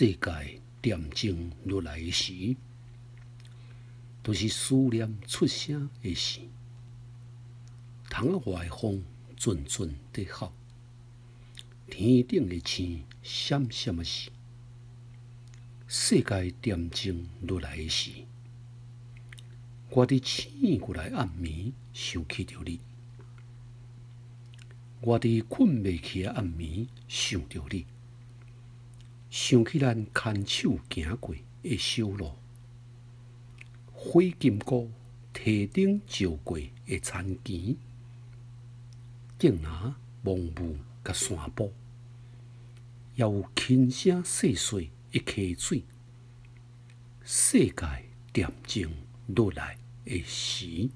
世界恬静落来时，都是思念出声的时。窗外风阵阵地吼，天顶的星闪闪的时，世界恬静落来时，我伫醒过来暗暝想起着你。我伫困未起暗暝想着你，想起咱牵手行过的小路，火金菇提顶照过的田墘，竟拿蒙雾甲山坡，也有轻声细碎的溪水，世界恬静落来的时。